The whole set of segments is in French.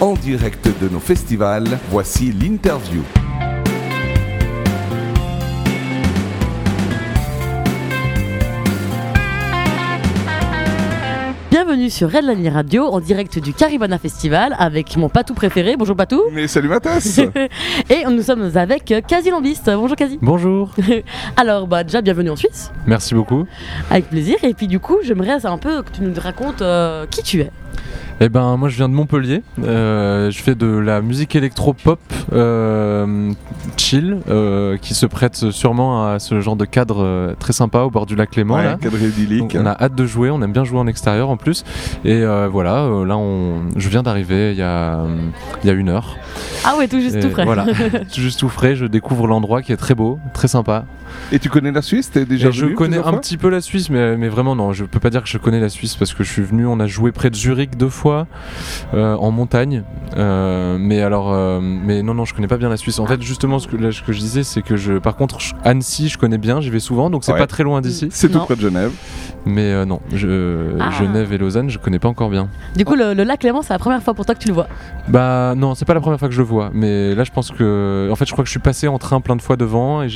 En direct de nos festivals, voici l'interview. Bienvenue sur Red Line Radio en direct du Caribana Festival avec mon patou préféré. Bonjour patou. Mais salut Mathas Et nous sommes avec Kazi Lambiste. Bonjour Kazi. Bonjour. Alors bah déjà bienvenue en Suisse. Merci beaucoup. Avec plaisir. Et puis du coup j'aimerais un peu que tu nous racontes euh, qui tu es. Eh ben moi je viens de Montpellier, euh, je fais de la musique électro-pop euh, chill euh, qui se prête sûrement à ce genre de cadre euh, très sympa au bord du lac Léman. Ouais, là. cadre idyllique. Donc, on a hâte de jouer, on aime bien jouer en extérieur en plus. Et euh, voilà, euh, là on, je viens d'arriver il y a, il y a une heure. Ah ouais tout juste Et tout frais. Voilà, tout juste tout frais, je découvre l'endroit qui est très beau, très sympa. Et tu connais la Suisse? T'es déjà Et je connais un petit peu la Suisse, mais, mais vraiment non, je peux pas dire que je connais la Suisse parce que je suis venu, on a joué près de Zurich deux fois euh, en montagne, Euh, mais alors, euh, mais non non, je connais pas bien la Suisse. En fait, justement, ce que, là, ce que je disais, c'est que je, par contre, je- Annecy, je connais bien, j'y vais souvent, donc c'est Ouais. pas très loin d'ici. C'est tout près de Genève. Mais euh, non, je, Ah. Genève et Lausanne, je connais pas encore bien. Du coup le, le lac Léman c'est la première fois pour toi que tu le vois. Bah non, c'est pas la première fois que je le vois, mais là, je pense que, en fait, je crois que je suis passé en train plein de fois devant, et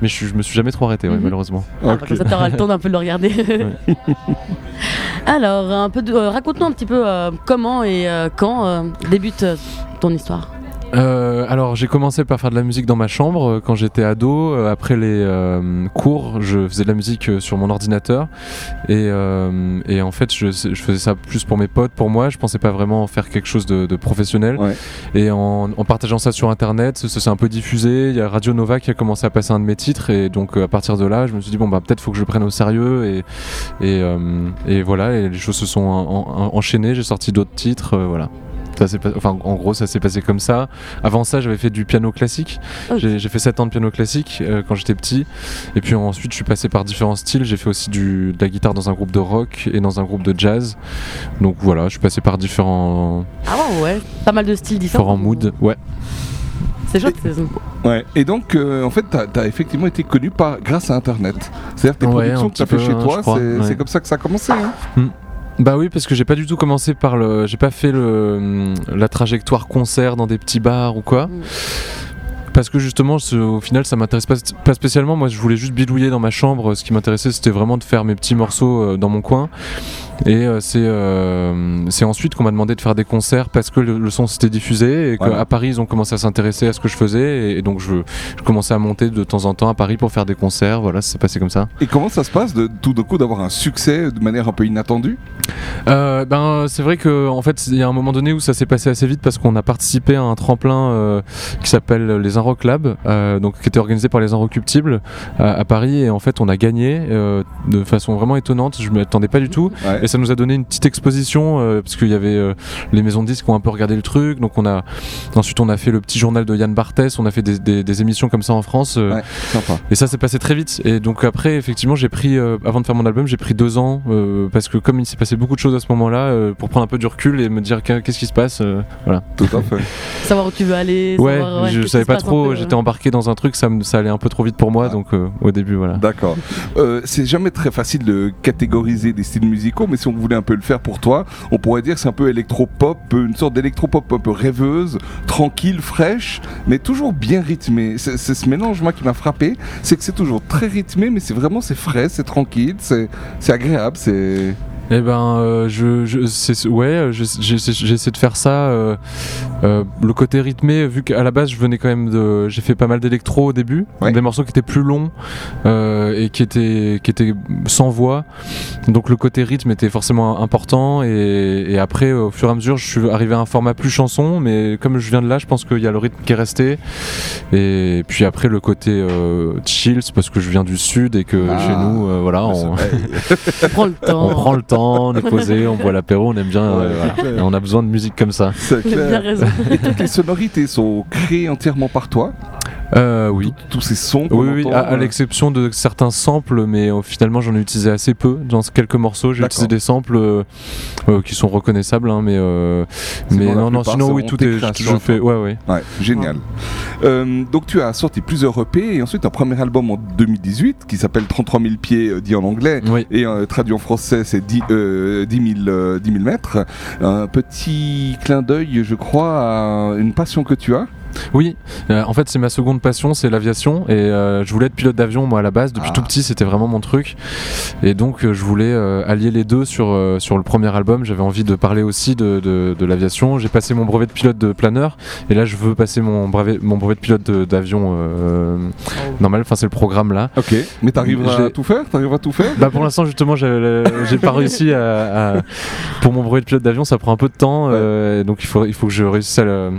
mais je, me suis jamais trop arrêté, ouais, Mhm. malheureusement. Ah, Ok. comme ça t'auras le temps d'un peu de le regarder. Alors un peu de- euh, raconte-nous un petit peu euh, comment et euh, quand euh, débute euh, ton histoire? Euh, alors j'ai commencé par faire de la musique dans ma chambre euh, quand j'étais ado. Euh, après les euh, cours, je faisais de la musique sur mon ordinateur et, euh, et en fait je, je faisais ça plus pour mes potes, pour moi. Je pensais pas vraiment faire quelque chose de, de professionnel. Ouais. Et en, en partageant ça sur internet, ça s'est un peu diffusé. Il y a Radio Nova qui a commencé à passer un de mes titres et donc à partir de là, je me suis dit bon bah peut-être faut que je le prenne au sérieux et et, et voilà et les choses se sont en- en- enchaînées. J'ai sorti d'autres titres, voilà. Ça s'est pas- enfin, en gros, ça s'est passé comme ça. Avant ça, j'avais fait du piano classique. J'ai fait 7 ans de piano classique euh, quand j'étais petit. Et puis ensuite, je suis passé par différents styles. J'ai fait aussi du, de la guitare dans un groupe de rock et dans un groupe de jazz. Donc voilà, je suis passé par différents, Ah ouais ouais, pas mal de styles différents. différents moods. Ouais. C'est chouette. c'est- Ouais. Et donc, euh, en fait, t'as as effectivement été connu par, grâce à Internet. C'est-à-dire tes Ouais, productions que t'as petit fait peu, chez hein, toi, c'est ouais. comme ça que ça a commencé. hein Bah oui, parce que j'ai pas du tout commencé par le. J'ai pas fait le, la trajectoire concert dans des petits bars ou quoi. Mm. Parce que justement, ce- au final, ça m'intéresse pas, pas spécialement. Moi, je voulais juste bidouiller dans ma chambre. Ce qui m'intéressait, c'était vraiment de faire mes petits morceaux euh, dans mon coin. Et euh, c'est euh, c'est ensuite qu'on m'a demandé de faire des concerts parce que le, le son s'était diffusé et qu'à Voilà. Paris, ils ont commencé à s'intéresser à ce que je faisais. Et, et donc, je, je commençais à monter de temps en temps à Paris pour faire des concerts. Voilà, c'est passé comme ça. Et comment ça se passe de tout d'un coup d'avoir un succès de manière un peu inattendue? Euh, ben c'est vrai que en fait il y a un moment donné où ça s'est passé assez vite parce qu'on a participé à un tremplin euh, qui s'appelle les Inrock Lab, euh, donc qui était organisé par les Inrocuptibles à, à Paris et en fait on a gagné de façon vraiment étonnante. Je m'y attendais pas du tout Ouais. Et ça nous a donné une petite exposition euh, parce qu'il y avait euh, les maisons de disques qui ont un peu regardé le truc. Donc on a ensuite on a fait le petit journal de Yann Barthès, on a fait des, des- des émissions comme ça en France. euh, Ouais, sympa. et ça s'est passé très vite. Et donc après, effectivement, j'ai pris, euh, avant de faire mon album, j'ai pris deux ans euh, parce que comme il s'est passé beaucoup de choses à ce moment-là, euh, pour prendre un peu du recul et me dire qu'est- qu'est-ce qui se passe. euh, voilà. Tout à fait. Savoir où tu veux aller. Ouais, savoir, je qu'est-ce savais pas trop. J'étais embarqué dans un truc, ça, me, ça allait un peu trop vite pour moi. Ah. Donc euh, au début, voilà. D'accord. Euh, c'est jamais très facile de catégoriser des styles musicaux, mais si on voulait un peu le faire pour toi, on pourrait dire c'est un peu électropop, une sorte d'électropop un peu rêveuse, tranquille, fraîche, mais toujours bien rythmée. C'est ce mélange moi qui m'a frappé, c'est que c'est toujours très rythmé, mais c'est vraiment c'est frais, c'est tranquille, c'est agréable, c'est Eh ben, euh, je, je c'est- ouais, euh, je- j'ai j'ai essayé de faire ça. euh, euh, le côté rythmé, vu qu'à la base, je venais quand même de, j'ai fait pas mal d'électro au début, Ouais. des morceaux qui étaient plus longs euh, et qui étaient, qui étaient sans voix. Donc le côté rythme était forcément important. Et, et après, au fur et à mesure, je suis arrivé à un format plus chanson. Mais comme je viens de là, je pense qu'il y a le rythme qui est resté. Et puis après, le côté euh, chill, c'est parce que je viens du sud et que Ah. chez nous, euh, voilà, on, On prend le temps. on prend le temps, on est posé, on boit l'apéro, on aime bien. Ouais, euh, voilà. Et on a besoin de musique comme ça. c'est bien clair. raison. Et toutes les sonorités sont créées entièrement par toi. Euh, oui. Tous ces sons Oui, oui, entend, à, à euh, l'exception de certains samples, mais euh, finalement j'en ai utilisé assez peu. Dans quelques morceaux, j'ai utilisé des samples euh, euh, qui sont reconnaissables, hein, mais, euh, mais non, non, sinon oui, tout est. Je, je fais, ouais, ouais. Ouais, génial. Euh, donc tu as sorti plusieurs EP et ensuite un premier album en 2018 qui s'appelle 33 000 pieds euh, dit en anglais Oui. et euh, traduit en français c'est 10, euh, 10, 000, euh, 10 000 mètres. Un petit clin d'œil je crois à une passion que tu as. Oui, euh, en fait c'est ma seconde passion, c'est l'aviation et euh, je voulais être pilote d'avion moi à la base depuis Ah. tout petit, c'était vraiment mon truc et donc euh, je voulais allier les deux sur sur le premier album. J'avais envie de parler aussi de, de, de l'aviation. J'ai passé mon brevet de pilote de planeur et là je veux passer mon brevet mon brevet de pilote d'avion normal. Enfin c'est le programme là. Ok. Mais t'arriveras à tout faire? À tout faire? Bah pour l'instant justement j'ai pas réussi à, à- pour mon brevet de pilote d'avion ça prend un peu de temps euh, donc il faut il faut que je réussisse à, le-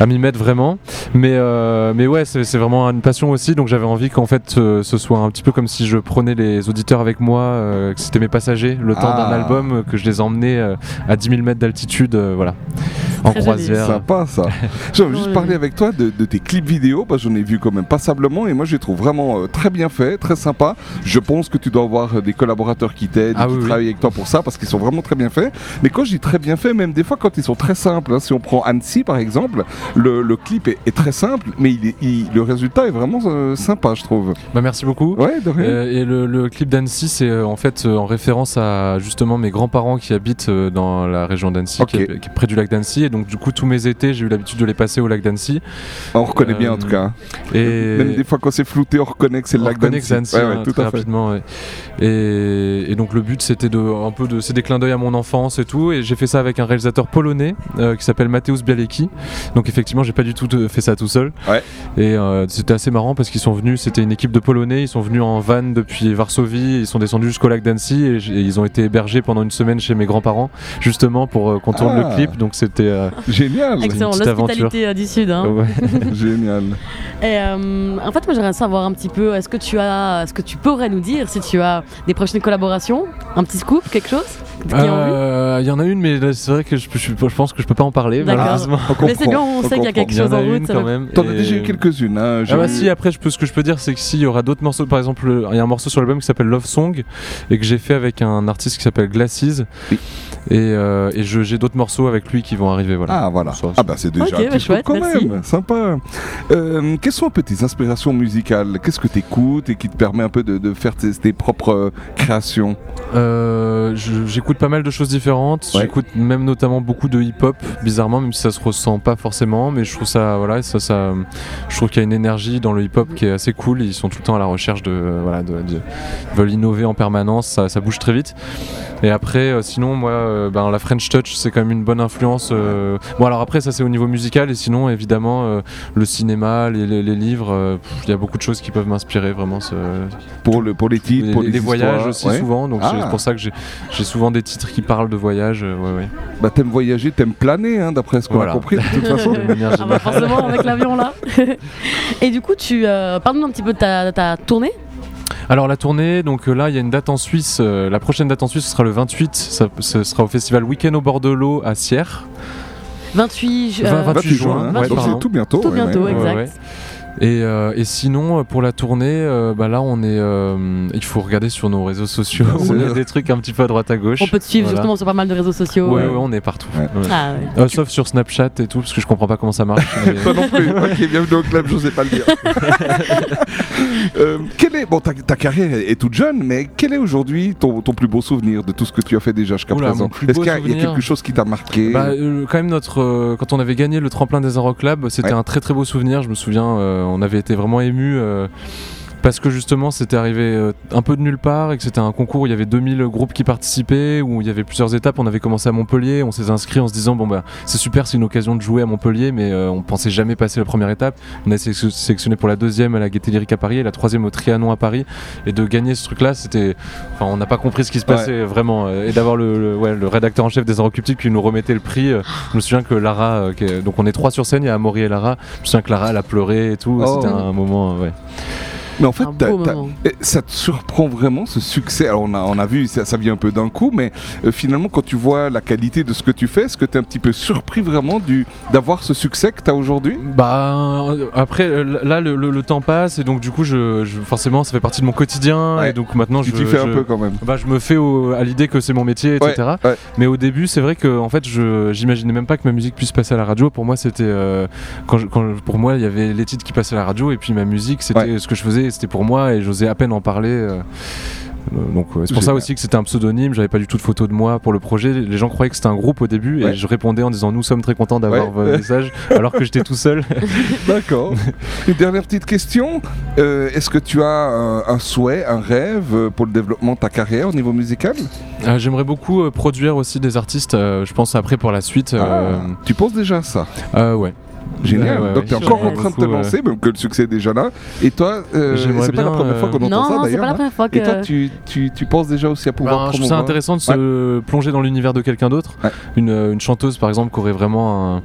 à m'y mettre vraiment. Mais euh, mais ouais c'est vraiment une passion aussi. Donc j'avais envie qu'en fait euh, ce soit un petit peu comme si je prenais les auditeurs avec moi euh, que c'était mes passagers le temps Ah. d'un album que je les emmenais euh, à 10 000 mètres d'altitude euh, voilà en Très croisière Sympa ça. J'aimerais juste Oui. parler avec toi de, de tes clips vidéo parce que j'en ai vu quand même passablement et moi je les trouve vraiment euh, très bien faits, très sympa. Je pense que tu dois avoir euh, des collaborateurs qui t'aident, Ah qui oui, oui. travaillent avec toi pour ça parce qu'ils sont vraiment très bien faits. Mais quand je dis très bien fait, même des fois quand ils sont très simples, hein, si on prend Annecy par exemple, le, le clip est, est très simple mais il est- il- le résultat est vraiment euh, sympa je trouve. bah merci beaucoup Ouais, de rien. Euh, et le, le clip d'Annecy, c'est euh, en fait euh, en référence à justement mes grands-parents qui habitent euh, dans la région d'Annecy, qui est près du lac d'Annecy. Et donc, du coup, tous mes étés, j'ai eu l'habitude de les passer au lac d'Annecy. on reconnaît bien en euh, tout cas. hein. Et Même des fois quand c'est flouté, on reconnaît que c'est le lac d'Annecy. Ouais, ouais, hein, tout très à fait. rapidement. ouais. Et, et donc, le but, c'était de un peu de, c'est des clins d'œil à mon enfance et tout. Et j'ai fait ça avec un réalisateur polonais euh, qui s'appelle Mateusz Bialecki. Donc, effectivement, j'ai pas du tout euh, fait ça tout seul. Ouais. Et euh, c'était assez marrant parce qu'ils sont venus, c'était une équipe de Polonais, ils sont venus en van depuis Varsovie, ils sont descendus jusqu'au lac d'Annecy et, ils ont été hébergés pendant une semaine chez mes grands-parents, justement pour euh, qu'on tourne Ah. le clip. Donc c'était. Euh, Génial, Excellent, l'hospitalité euh, du Sud. hein. ouais. génial. Et euh, en fait, moi j'aimerais savoir un petit peu, est-ce que tu as, est-ce que tu pourrais nous dire si tu as des prochaines collaborations, un petit scoop, quelque chose en Euh, Il y en a une, mais c'est vrai que je, je- je pense que je peux pas en parler, D'accord. malheureusement. On Mais c'est bien, on on sait qu'il y a comprend. quelque Il y en chose a en route. une quand même. T'en as déjà eu quelques-unes. Hein, j'ai Ah bah si, après je peux, ce que je peux dire c'est que s'il y aura d'autres morceaux, par exemple il y a un morceau sur l'album qui s'appelle Love Song et que j'ai fait avec un artiste qui s'appelle Glasses Oui. Et, euh, et je- j'ai d'autres morceaux avec lui qui vont arriver voilà. Ah voilà. Ça, Ah bah c'est déjà Ok, un petit bah, truc chouette, quand merci. même, sympa. Euh, quelles sont un peu tes inspirations musicales? Qu'est-ce que tu écoutes et qui te permet un peu de, de faire tes, tes propres euh, créations? Euh, je- J'écoute pas mal de choses différentes. Ouais. J'écoute même notamment beaucoup de hip-hop, bizarrement, même si ça se ressent pas forcément. Mais je trouve ça, voilà, ça, ça, je trouve qu'il y a une énergie dans le hip-hop qui est assez cool. Ils sont tout le temps à la recherche de, euh, voilà, de, de- ils veulent innover en permanence. Ça, ça bouge très vite. Et après, euh, sinon, moi, euh, ben, la French Touch, c'est quand même une bonne influence. euh. Bon, alors après, ça c'est au niveau musical. Et sinon, évidemment, euh, le cinéma, les, les- les livres, euh, il y a beaucoup de choses qui peuvent m'inspirer vraiment. ce- pour, le, pour les titres, les, pour les, les voyages aussi ouais. souvent, donc Ah. c'est pour ça que j'ai souvent des titres qui parlent de voyage. euh, ouais, ouais. Bah t'aimes voyager, t'aimes planer, hein, d'après ce qu'on Voilà. a compris de toute façon. De manière Ah bah forcément avec l'avion là. Et du coup, tu euh, parle-nous un petit peu de ta, ta tournée. Alors la tournée, donc euh, là il y a une date en Suisse. euh, la prochaine date en Suisse ce sera le 28. Ça, ce sera au festival Week-end au bord de l'eau à Sierre. 28, ju- Vingt- euh, 28 juin, hein. ouais, donc c'est tout bientôt. Tout ouais, bientôt, ouais. exact. Et, euh, et sinon, euh, pour la tournée, euh, bah là, on est. euh, il faut regarder sur nos réseaux sociaux. On a des trucs un petit peu à droite à gauche. on peut te suivre Voilà. justement sur pas mal de réseaux sociaux. Ouais, euh. ouais, on est partout. Ouais. Ouais. Ah ouais. Euh, sauf sur Snapchat et tout, parce que je comprends pas comment ça marche. mais- Toi non plus. ok, bienvenue au club, je sais pas le dire. Euh, quel est, bon, ta, ta carrière est, toute jeune, mais quel est aujourd'hui ton, ton plus beau souvenir de tout ce que tu as fait déjà jusqu'à présent? Est-ce qu'il y, a- y quelque chose qui t'a marqué? Bah, euh, quand même notre euh, quand on avait gagné le tremplin des Rock Club, c'était Ouais. un très très beau souvenir. Je me souviens, euh, on avait été vraiment ému parce que justement c'était arrivé euh, un peu de nulle part et que c'était un concours où il y avait 2000 groupes qui participaient, où il y avait plusieurs étapes. On avait commencé à Montpellier, on s'est inscrit en se disant bon bah c'est super, c'est une occasion de jouer à Montpellier, mais euh, on pensait jamais passer la première étape. On a sélectionné pour la deuxième à la Gaieté Lyrique à Paris et la troisième au Trianon à Paris. Et de gagner ce truc-là, c'était, enfin on n'a pas compris ce qui se passait vraiment. euh, Et d'avoir le, le- ouais, le rédacteur en chef des Inrecuptibles qui nous remettait le prix. euh, je me souviens que Lara, qui est- donc on est trois sur scène, il y a Amaury et Lara. Je me souviens que Lara elle a pleuré et tout. Oh. C'était un moment, ouais. Mais en fait, un t'as- beau t'as- moment. et ça te surprend vraiment ce succès. Alors on a, on a vu, ça, ça vient un peu d'un coup, mais euh, finalement, quand tu vois la qualité de ce que tu fais, est-ce que tu es un petit peu surpris vraiment du, d'avoir ce succès que tu as aujourd'hui? Bah après euh, là le, le- le temps passe et donc du coup je, je- forcément ça fait partie de mon quotidien Ouais. et donc maintenant Tu je, t'y fais un je- peu quand même. bah, je me fais au- à l'idée que c'est mon métier etc. Ouais, ouais. Mais au début c'est vrai que en fait je j'imaginais même pas que ma musique puisse passer à la radio. Pour moi c'était euh, quand, pour moi il y avait les titres qui passaient à la radio et puis ma musique c'était Ouais. ce que je faisais c'était pour moi et j'osais à peine en parler. euh. Euh, Donc c'est pour ça aussi que c'était un pseudonyme, j'avais pas du tout de photo de moi pour le projet. Les gens croyaient que c'était un groupe au début Ouais. et je répondais en disant nous sommes très contents d'avoir Ouais. vos messages alors que j'étais tout seul. D'accord. Une dernière petite question. Euh, est-ce que tu as un, un souhait, un rêve pour le développement de ta carrière au niveau musical? Euh, J'aimerais beaucoup euh, produire aussi des artistes, je pense après pour la suite. Ah, Tu penses déjà à ça? Ouais. Génial. Ouais, ouais, Donc tu es encore en train de te lancer, même que le succès est déjà là. Et toi, euh, c'est pas la bien, première fois qu'on euh, entend ça Non, c'est d'ailleurs. pas la première fois que. Et toi, tu, tu, tu penses déjà aussi à pouvoir Ben, je trouve ça intéressant de se plonger dans l'univers de quelqu'un d'autre. Ouais. Une, euh, une chanteuse par exemple qui aurait vraiment un,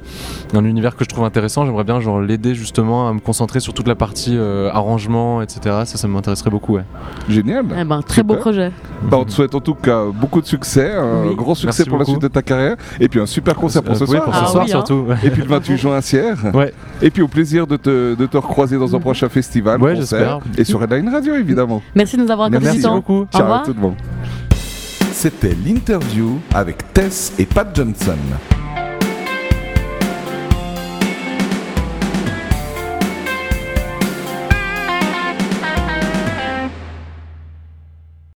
un univers que je trouve intéressant, j'aimerais bien genre l'aider justement à me concentrer sur toute la partie euh, arrangement, etc. Ça, ça m'intéresserait beaucoup. Ouais. Génial. Eh ben, très beau Super. projet. Bah, on te souhaite en tout cas beaucoup de succès, un Oui. gros succès Merci pour la suite de ta carrière, et puis un super concert pour ce oui, soir. pour Ah ce soir oui, hein. surtout. Et puis le 28 juin à Sierre. Ouais. Et puis au plaisir de te, de te recroiser dans un prochain festival, Ouais, concert, j'espère. et sur Redline Radio évidemment. Merci de nous avoir accordé Merci beaucoup. Au Ciao à revoir. tout le monde. C'était l'interview avec Tess et Pat Johnson.